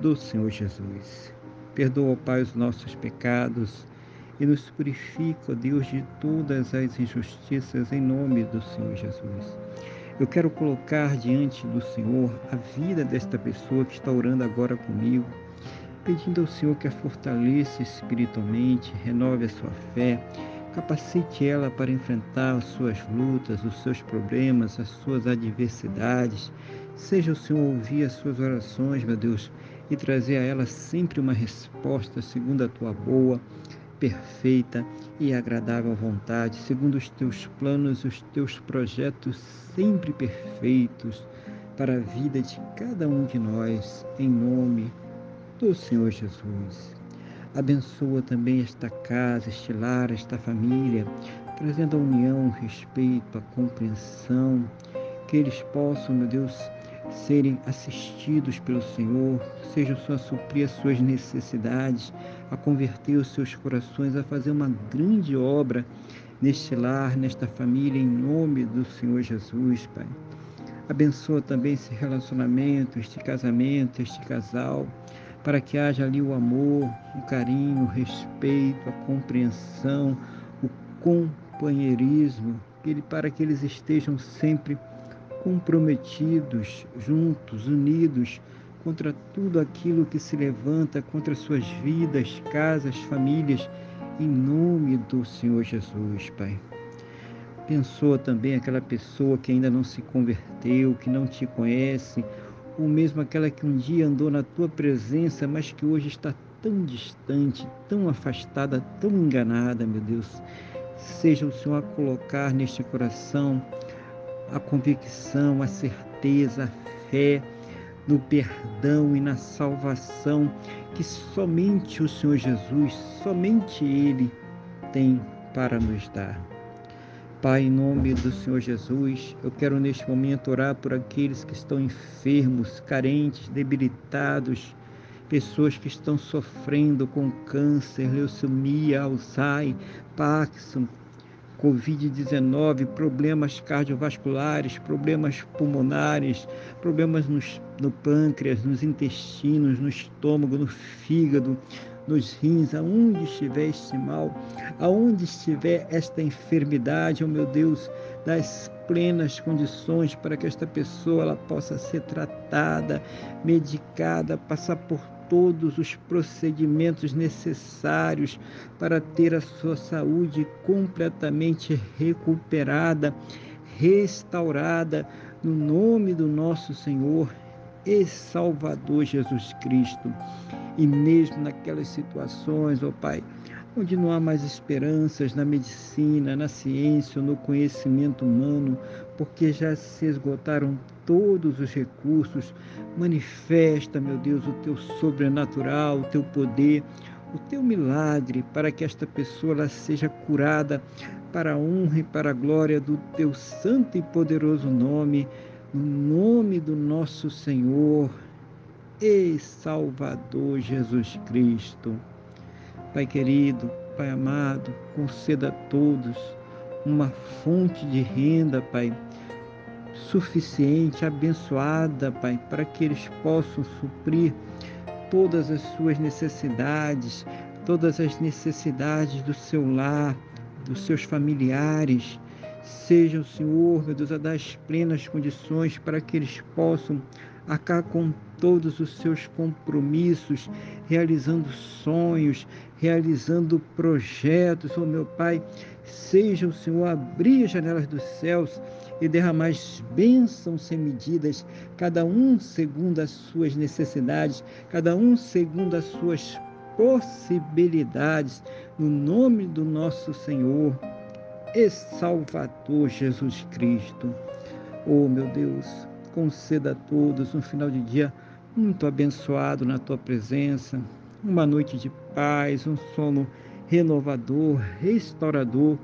do Senhor Jesus. Perdoa, Pai, os nossos pecados e nos purifica, Deus, de todas as injustiças em nome do Senhor Jesus. Eu quero colocar diante do Senhor a vida desta pessoa que está orando agora comigo, pedindo ao Senhor que a fortaleça espiritualmente, renove a sua fé, capacite ela para enfrentar as suas lutas, os seus problemas, as suas adversidades. Seja o Senhor ouvir as suas orações, meu Deus, e trazer a ela sempre uma resposta segundo a tua boa, perfeita e agradável vontade, segundo os teus planos os teus projetos sempre perfeitos para a vida de cada um de nós, em nome do Senhor Jesus. Abençoa também esta casa, este lar, esta família, trazendo a união, o respeito, a compreensão, que eles possam, meu Deus, serem assistidos pelo Senhor, seja o Senhor a suprir as suas necessidades, a converter os seus corações, a fazer uma grande obra neste lar, nesta família, em nome do Senhor Jesus, Pai. Abençoa também esse relacionamento, este casamento, este casal, para que haja ali o amor, o carinho, o respeito, a compreensão, o companheirismo, para que eles estejam sempre comprometidos, juntos, unidos contra tudo aquilo que se levanta contra suas vidas, casas, famílias, em nome do Senhor Jesus, Pai. Pensou também aquela pessoa que ainda não se converteu, que não te conhece, ou mesmo aquela que um dia andou na tua presença, mas que hoje está tão distante, tão afastada, tão enganada, meu Deus. Seja o Senhor a colocar neste coração a convicção, a certeza, a fé no perdão e na salvação que somente o Senhor Jesus, somente Ele tem para nos dar. Pai, em nome do Senhor Jesus, eu quero neste momento orar por aqueles que estão enfermos, carentes, debilitados, pessoas que estão sofrendo com câncer, leucemia, Alzheimer, Parkinson, Covid-19, problemas cardiovasculares, problemas pulmonares, problemas nos, no pâncreas, nos intestinos, no estômago, no fígado, nos rins, aonde estiver este mal, aonde estiver esta enfermidade, oh meu Deus, das plenas condições para que esta pessoa ela possa ser tratada, medicada, passar por todos os procedimentos necessários para ter a sua saúde completamente recuperada, restaurada, no nome do nosso Senhor e Salvador Jesus Cristo. E mesmo naquelas situações, ó oh Pai, onde não há mais esperanças na medicina, na ciência, no conhecimento humano, porque já se esgotaram todos os recursos. Manifesta, meu Deus, o teu sobrenatural, o teu poder, o teu milagre, para que esta pessoa seja curada para a honra e para a glória do teu santo e poderoso nome, no nome do nosso Senhor e Salvador Jesus Cristo. Pai querido, Pai amado, conceda a todos uma fonte de renda, Pai, suficiente, abençoada, Pai, para que eles possam suprir todas as suas necessidades, todas as necessidades do seu lar, dos seus familiares. Seja o Senhor, meu Deus, a dar as plenas condições para que eles possam acabar com todos os seus compromissos, realizando sonhos, realizando projetos. Oh, meu Pai, seja o Senhor abrir as janelas dos céus e derramar bênçãos sem medidas, cada um segundo as suas necessidades, cada um segundo as suas possibilidades, no nome do nosso Senhor e Salvador Jesus Cristo. Oh, meu Deus, conceda a todos um final de dia muito abençoado na tua presença, uma noite de paz, um sono renovador, restaurador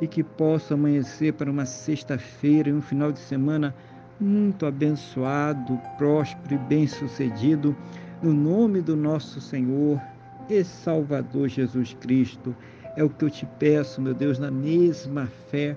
e que possa amanhecer para uma sexta-feira e um final de semana muito abençoado, próspero e bem-sucedido, no nome do nosso Senhor e Salvador Jesus Cristo. É o que eu te peço, meu Deus, na mesma fé,